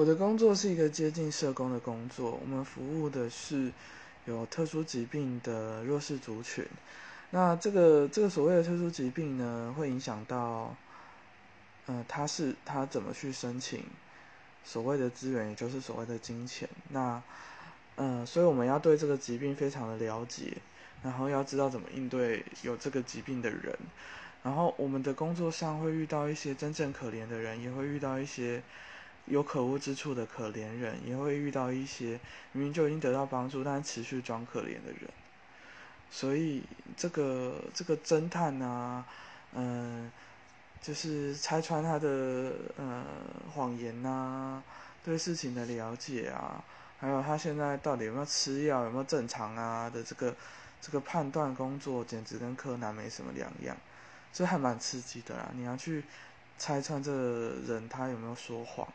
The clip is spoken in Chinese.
我的工作是一个接近社工的工作，我们服务的是有特殊疾病的弱势族群。那这个这个所谓的特殊疾病呢，会影响到，呃，他是他怎么去申请所谓的资源，也就是所谓的金钱。那，呃，所以我们要对这个疾病非常的了解，然后要知道怎么应对有这个疾病的人。然后我们的工作上会遇到一些真正可怜的人，也会遇到一些。有可恶之处的可怜人，也会遇到一些明明就已经得到帮助，但持续装可怜的人。所以，这个这个侦探啊，嗯，就是拆穿他的呃谎言呐，对事情的了解啊，还有他现在到底有没有吃药，有没有正常啊的这个这个判断工作，简直跟柯南没什么两样，这还蛮刺激的啦。你要去拆穿这个人他有没有说谎。